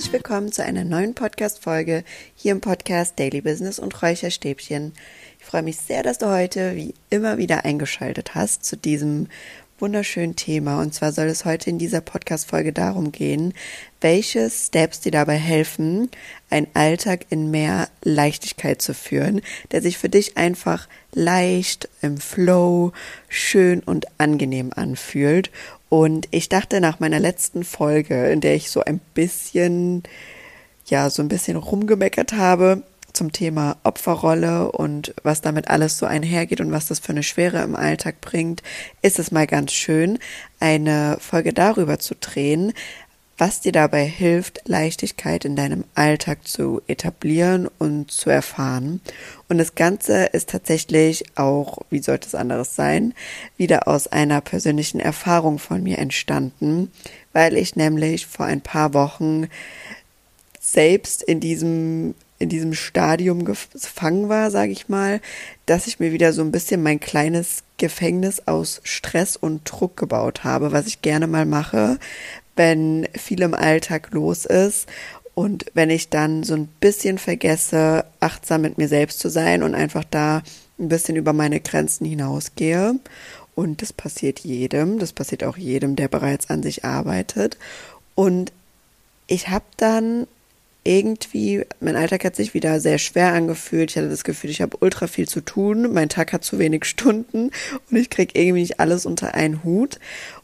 herzlich willkommen zu einer neuen Podcast-Folge hier im Podcast Daily Business und Räucherstäbchen. Ich freue mich sehr, dass du heute wie immer wieder eingeschaltet hast zu diesem wunderschönen Thema. Und zwar soll es heute in dieser Podcast-Folge darum gehen, welche Steps dir dabei helfen, einen Alltag in mehr Leichtigkeit zu führen, der sich für dich einfach leicht, im Flow, schön und angenehm anfühlt. Und ich dachte nach meiner letzten Folge, in der ich so ein bisschen, ja, so ein bisschen rumgemeckert habe, zum Thema Opferrolle und was damit alles so einhergeht und was das für eine Schwere im Alltag bringt, ist es mal ganz schön, eine Folge darüber zu drehen, was dir dabei hilft, Leichtigkeit in deinem Alltag zu etablieren und zu erfahren. Und das Ganze ist tatsächlich auch, wie sollte es anderes sein, wieder aus einer persönlichen Erfahrung von mir entstanden, weil ich nämlich vor ein paar Wochen selbst in diesem in diesem Stadium gefangen war, sage ich mal, dass ich mir wieder so ein bisschen mein kleines Gefängnis aus Stress und Druck gebaut habe, was ich gerne mal mache, wenn viel im Alltag los ist und wenn ich dann so ein bisschen vergesse, achtsam mit mir selbst zu sein und einfach da ein bisschen über meine Grenzen hinausgehe. Und das passiert jedem, das passiert auch jedem, der bereits an sich arbeitet. Und ich habe dann irgendwie, mein Alltag hat sich wieder sehr schwer angefühlt. Ich hatte das Gefühl, ich habe ultra viel zu tun. Mein Tag hat zu wenig Stunden und ich kriege irgendwie nicht alles unter einen Hut.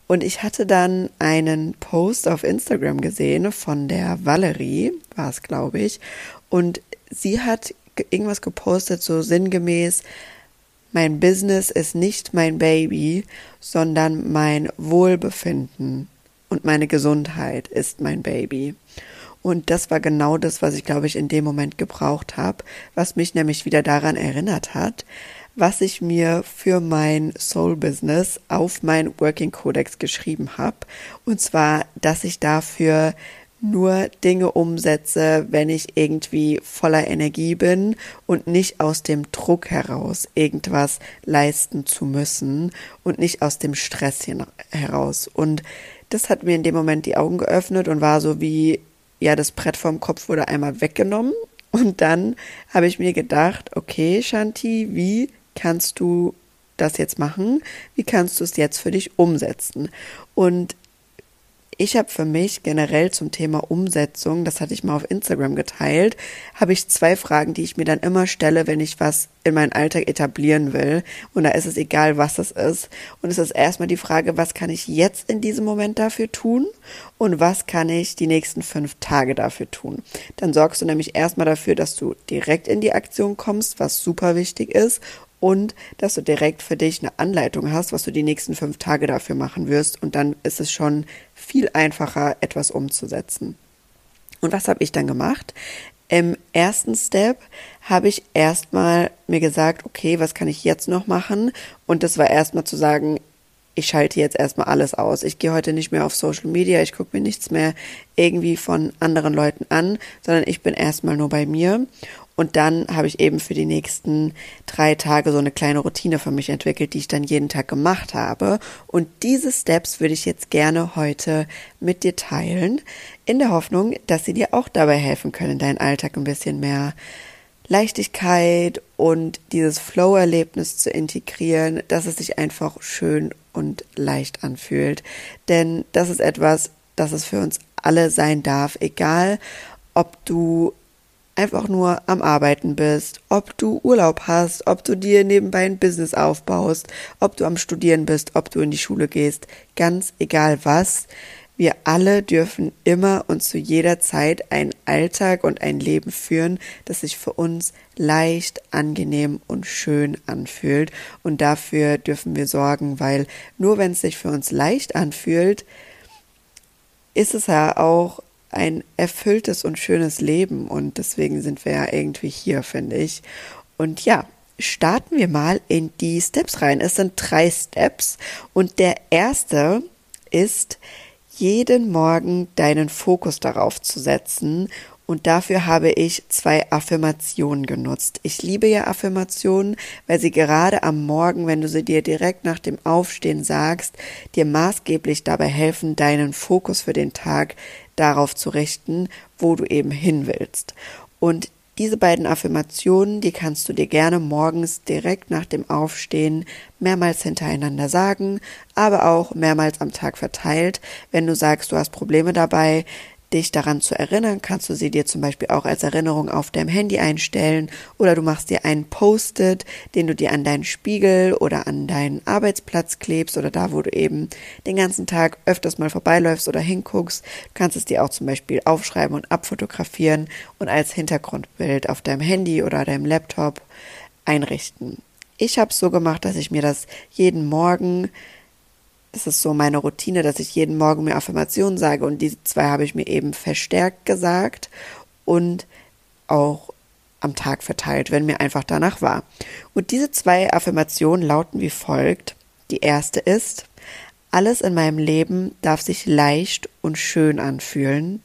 Und ich hatte dann einen Post auf Instagram gesehen von der Valerie, war es, glaube ich. Und sie hat irgendwas gepostet, so sinngemäß, mein Business ist nicht mein Baby, sondern mein Wohlbefinden und meine Gesundheit ist mein Baby. Und das war genau das, was ich, glaube ich, in dem Moment gebraucht habe, was mich nämlich wieder daran erinnert hat, was ich mir für mein Soul Business auf mein Working Codex geschrieben habe. Und zwar, dass ich dafür nur Dinge umsetze, wenn ich irgendwie voller Energie bin und nicht aus dem Druck heraus irgendwas leisten zu müssen und nicht aus dem Stress heraus. Und das hat mir in dem Moment die Augen geöffnet und war so wie, ja, das Brett vom Kopf wurde einmal weggenommen. Und dann habe ich mir gedacht, okay, Shanti, wie kannst du das jetzt machen? Wie kannst du es jetzt für dich umsetzen? Und ich habe für mich generell zum Thema Umsetzung, das hatte ich mal auf Instagram geteilt, habe ich zwei Fragen, die ich mir dann immer stelle, wenn ich was in meinen Alltag etablieren will. Und da ist es egal, was es ist. Und es ist erstmal die Frage, was kann ich jetzt in diesem Moment dafür tun? Und was kann ich die nächsten fünf Tage dafür tun? Dann sorgst du nämlich erstmal dafür, dass du direkt in die Aktion kommst, was super wichtig ist und dass du direkt für dich eine Anleitung hast, was du die nächsten fünf Tage dafür machen wirst. Und dann ist es schon viel einfacher, etwas umzusetzen. Und was habe ich dann gemacht? Im ersten Step habe ich erstmal mir gesagt, okay, was kann ich jetzt noch machen? Und das war erstmal zu sagen, ich schalte jetzt erstmal alles aus. Ich gehe heute nicht mehr auf Social Media, ich gucke mir nichts mehr irgendwie von anderen Leuten an, sondern ich bin erstmal nur bei mir. Und dann habe ich eben für die nächsten drei Tage so eine kleine Routine für mich entwickelt, die ich dann jeden Tag gemacht habe. Und diese Steps würde ich jetzt gerne heute mit dir teilen, in der Hoffnung, dass sie dir auch dabei helfen können, deinen Alltag ein bisschen mehr Leichtigkeit und dieses Flow-Erlebnis zu integrieren, dass es sich einfach schön und leicht anfühlt. Denn das ist etwas, das es für uns alle sein darf, egal ob du einfach nur am Arbeiten bist, ob du Urlaub hast, ob du dir nebenbei ein Business aufbaust, ob du am Studieren bist, ob du in die Schule gehst, ganz egal was. Wir alle dürfen immer und zu jeder Zeit einen Alltag und ein Leben führen, das sich für uns leicht, angenehm und schön anfühlt. Und dafür dürfen wir sorgen, weil nur wenn es sich für uns leicht anfühlt, ist es ja auch ein erfülltes und schönes Leben und deswegen sind wir ja irgendwie hier, finde ich. Und ja, starten wir mal in die Steps rein. Es sind drei Steps und der erste ist, jeden Morgen deinen Fokus darauf zu setzen Und dafür habe ich zwei Affirmationen genutzt. Ich liebe ja Affirmationen, weil sie gerade am Morgen, wenn du sie dir direkt nach dem Aufstehen sagst, dir maßgeblich dabei helfen, deinen Fokus für den Tag darauf zu richten, wo du eben hin willst. Und diese beiden Affirmationen, die kannst du dir gerne morgens direkt nach dem Aufstehen mehrmals hintereinander sagen, aber auch mehrmals am Tag verteilt. Wenn du sagst, du hast Probleme dabei, dich daran zu erinnern, kannst du sie dir zum Beispiel auch als Erinnerung auf deinem Handy einstellen oder du machst dir einen Post-it, den du dir an deinen Spiegel oder an deinen Arbeitsplatz klebst oder da, wo du eben den ganzen Tag öfters mal vorbeiläufst oder hinguckst. Du kannst es dir auch zum Beispiel aufschreiben und abfotografieren und als Hintergrundbild auf deinem Handy oder deinem Laptop einrichten. Ich habe es so gemacht, dass ich mir das jeden Morgen es ist so meine Routine, dass ich jeden Morgen mir Affirmationen sage und diese zwei habe ich mir eben verstärkt gesagt und auch am Tag verteilt, wenn mir einfach danach war. Und diese zwei Affirmationen lauten wie folgt. Die erste ist, alles in meinem Leben darf sich leicht und schön anfühlen.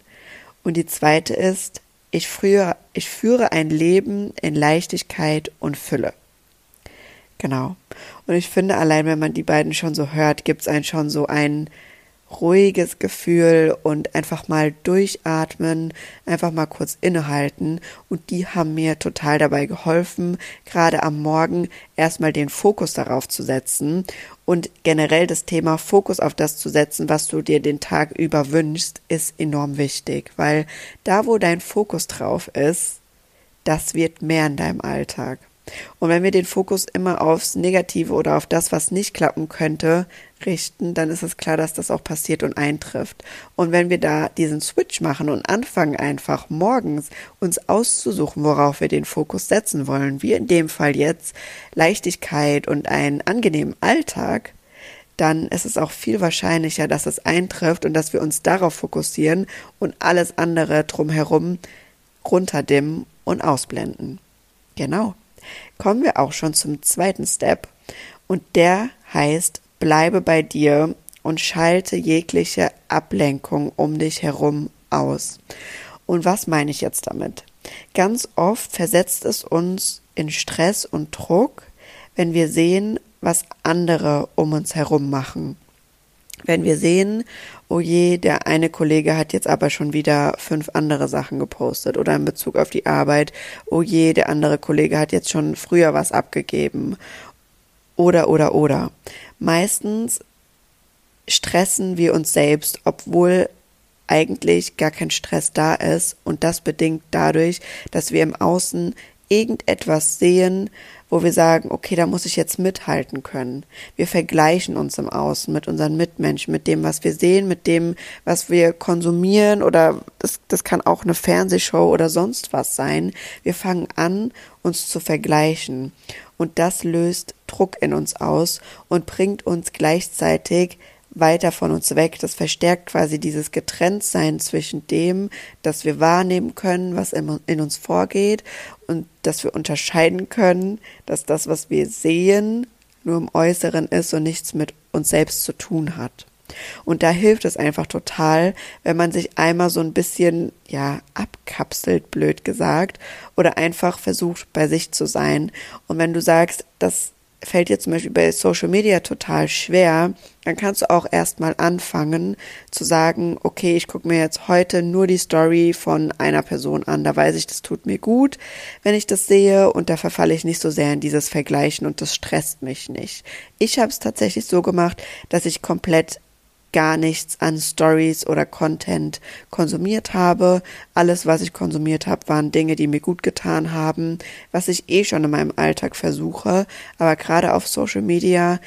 Und die zweite ist, ich, frühe, ich führe ein Leben in Leichtigkeit und Fülle. Genau. Und ich finde, allein wenn man die beiden schon so hört, gibt es einen schon so ein ruhiges Gefühl und einfach mal durchatmen, einfach mal kurz innehalten. Und die haben mir total dabei geholfen, gerade am Morgen erstmal den Fokus darauf zu setzen und generell das Thema Fokus auf das zu setzen, was du dir den Tag über wünschst, ist enorm wichtig, weil da, wo dein Fokus drauf ist, das wird mehr in deinem Alltag. Und wenn wir den Fokus immer aufs Negative oder auf das, was nicht klappen könnte, richten, dann ist es klar, dass das auch passiert und eintrifft. Und wenn wir da diesen Switch machen und anfangen einfach morgens uns auszusuchen, worauf wir den Fokus setzen wollen, wie in dem Fall jetzt Leichtigkeit und einen angenehmen Alltag, dann ist es auch viel wahrscheinlicher, dass es eintrifft und dass wir uns darauf fokussieren und alles andere drumherum runterdimmen und ausblenden. Genau kommen wir auch schon zum zweiten Step und der heißt, bleibe bei dir und schalte jegliche Ablenkung um dich herum aus. Und was meine ich jetzt damit? Ganz oft versetzt es uns in Stress und Druck, wenn wir sehen, was andere um uns herum machen. Wenn wir sehen, oh je, der eine Kollege hat jetzt aber schon wieder fünf andere Sachen gepostet oder in Bezug auf die Arbeit, oh je, der andere Kollege hat jetzt schon früher was abgegeben. Oder oder oder. Meistens stressen wir uns selbst, obwohl eigentlich gar kein Stress da ist. Und das bedingt dadurch, dass wir im Außen irgendetwas sehen, wo wir sagen, okay, da muss ich jetzt mithalten können. Wir vergleichen uns im Außen mit unseren Mitmenschen, mit dem, was wir sehen, mit dem, was wir konsumieren oder das, das kann auch eine Fernsehshow oder sonst was sein. Wir fangen an, uns zu vergleichen. Und das löst Druck in uns aus und bringt uns gleichzeitig weiter von uns weg. Das verstärkt quasi dieses Getrenntsein zwischen dem, dass wir wahrnehmen können, was in uns vorgeht und dass wir unterscheiden können, dass das, was wir sehen, nur im Äußeren ist und nichts mit uns selbst zu tun hat. Und da hilft es einfach total, wenn man sich einmal so ein bisschen, ja, abkapselt, blöd gesagt, oder einfach versucht, bei sich zu sein. Und wenn du sagst, dass fällt dir zum Beispiel bei Social Media total schwer, dann kannst du auch erstmal anfangen zu sagen, okay, ich gucke mir jetzt heute nur die Story von einer Person an. Da weiß ich, das tut mir gut, wenn ich das sehe und da verfalle ich nicht so sehr in dieses Vergleichen und das stresst mich nicht. Ich habe es tatsächlich so gemacht, dass ich komplett gar nichts an Stories oder Content konsumiert habe. Alles, was ich konsumiert habe, waren Dinge, die mir gut getan haben, was ich eh schon in meinem Alltag versuche. Aber gerade auf Social Media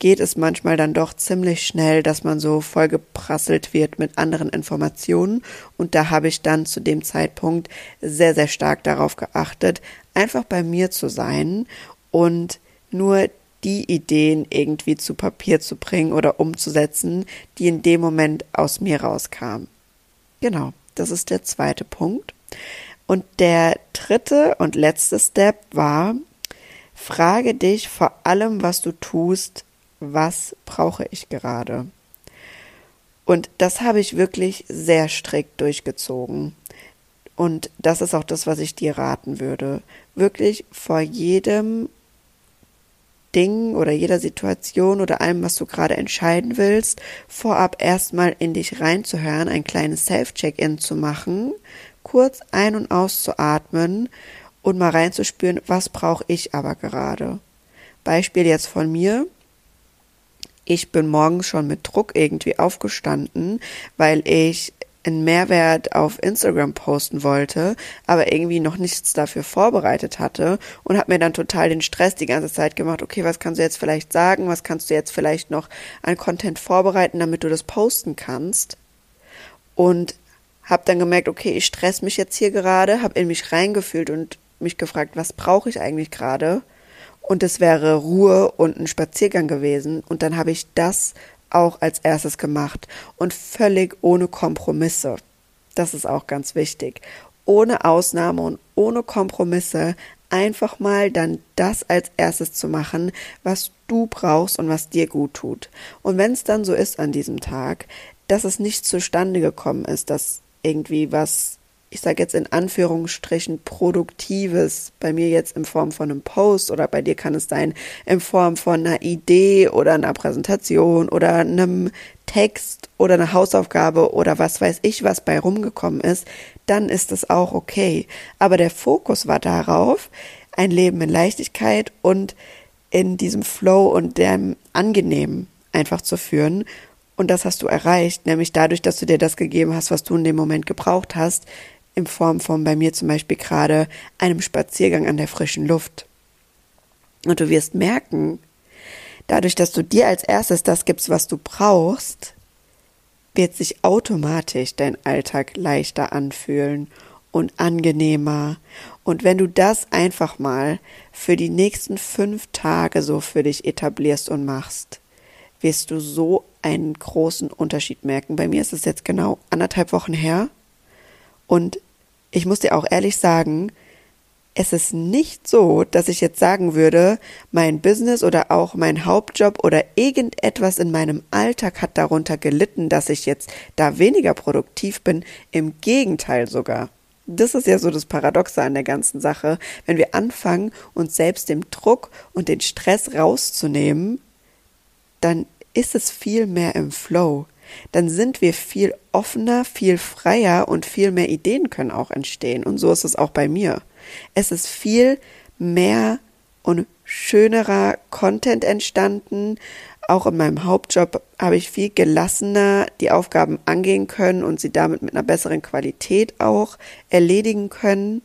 geht es manchmal dann doch ziemlich schnell, dass man so vollgeprasselt wird mit anderen Informationen. Und da habe ich dann zu dem Zeitpunkt sehr, sehr stark darauf geachtet, einfach bei mir zu sein und nur die Ideen irgendwie zu Papier zu bringen oder umzusetzen, die in dem Moment aus mir rauskamen. Genau, das ist der zweite Punkt. Und der dritte und letzte Step war, frage dich vor allem, was du tust, was brauche ich gerade? Und das habe ich wirklich sehr strikt durchgezogen. Und das ist auch das, was ich dir raten würde. Wirklich vor jedem Ding oder jeder Situation oder allem, was du gerade entscheiden willst, vorab erstmal in dich reinzuhören, ein kleines Self-Check-In zu machen, kurz ein- und auszuatmen und mal reinzuspüren, was brauche ich aber gerade. Beispiel jetzt von mir. Ich bin morgens schon mit Druck irgendwie aufgestanden, weil ich einen Mehrwert auf Instagram posten wollte, aber irgendwie noch nichts dafür vorbereitet hatte und habe mir dann total den Stress die ganze Zeit gemacht, okay, was kannst du jetzt vielleicht sagen, was kannst du jetzt vielleicht noch an Content vorbereiten, damit du das posten kannst. Und habe dann gemerkt, okay, ich stress mich jetzt hier gerade, habe in mich reingefühlt und mich gefragt, was brauche ich eigentlich gerade? Und es wäre Ruhe und ein Spaziergang gewesen. Und dann habe ich das auch als erstes gemacht und völlig ohne Kompromisse. Das ist auch ganz wichtig. Ohne Ausnahme und ohne Kompromisse einfach mal dann das als erstes zu machen, was du brauchst und was dir gut tut. Und wenn es dann so ist an diesem Tag, dass es nicht zustande gekommen ist, dass irgendwie was ich sage jetzt in Anführungsstrichen, Produktives, bei mir jetzt in Form von einem Post oder bei dir kann es sein in Form von einer Idee oder einer Präsentation oder einem Text oder einer Hausaufgabe oder was weiß ich, was bei rumgekommen ist, dann ist es auch okay. Aber der Fokus war darauf, ein Leben in Leichtigkeit und in diesem Flow und dem Angenehmen einfach zu führen und das hast du erreicht, nämlich dadurch, dass du dir das gegeben hast, was du in dem Moment gebraucht hast, in Form von bei mir zum Beispiel gerade einem Spaziergang an der frischen Luft. Und du wirst merken, dadurch, dass du dir als erstes das gibst, was du brauchst, wird sich automatisch dein Alltag leichter anfühlen und angenehmer. Und wenn du das einfach mal für die nächsten fünf Tage so für dich etablierst und machst, wirst du so einen großen Unterschied merken. Bei mir ist es jetzt genau anderthalb Wochen her und ich muss dir auch ehrlich sagen, es ist nicht so, dass ich jetzt sagen würde, mein Business oder auch mein Hauptjob oder irgendetwas in meinem Alltag hat darunter gelitten, dass ich jetzt da weniger produktiv bin. Im Gegenteil sogar. Das ist ja so das Paradoxe an der ganzen Sache. Wenn wir anfangen, uns selbst dem Druck und den Stress rauszunehmen, dann ist es viel mehr im Flow dann sind wir viel offener, viel freier und viel mehr Ideen können auch entstehen. Und so ist es auch bei mir. Es ist viel mehr und schönerer Content entstanden. Auch in meinem Hauptjob habe ich viel gelassener die Aufgaben angehen können und sie damit mit einer besseren Qualität auch erledigen können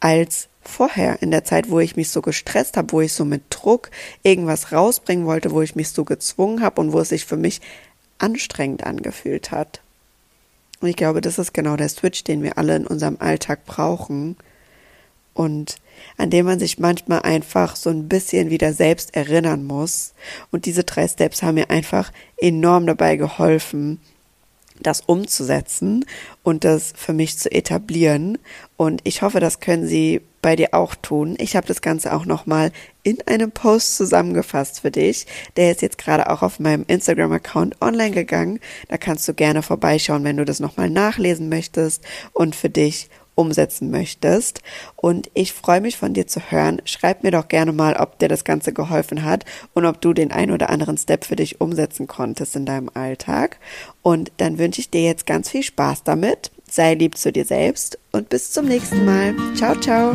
als vorher in der Zeit, wo ich mich so gestresst habe, wo ich so mit Druck irgendwas rausbringen wollte, wo ich mich so gezwungen habe und wo es sich für mich anstrengend angefühlt hat. Und ich glaube, das ist genau der Switch, den wir alle in unserem Alltag brauchen und an dem man sich manchmal einfach so ein bisschen wieder selbst erinnern muss. Und diese drei Steps haben mir einfach enorm dabei geholfen, das umzusetzen und das für mich zu etablieren. Und ich hoffe, das können Sie bei dir auch tun. Ich habe das Ganze auch nochmal in einem Post zusammengefasst für dich. Der ist jetzt gerade auch auf meinem Instagram-Account online gegangen. Da kannst du gerne vorbeischauen, wenn du das nochmal nachlesen möchtest und für dich umsetzen möchtest. Und ich freue mich von dir zu hören. Schreib mir doch gerne mal, ob dir das Ganze geholfen hat und ob du den ein oder anderen Step für dich umsetzen konntest in deinem Alltag. Und dann wünsche ich dir jetzt ganz viel Spaß damit. Sei lieb zu dir selbst und bis zum nächsten Mal. Ciao, ciao.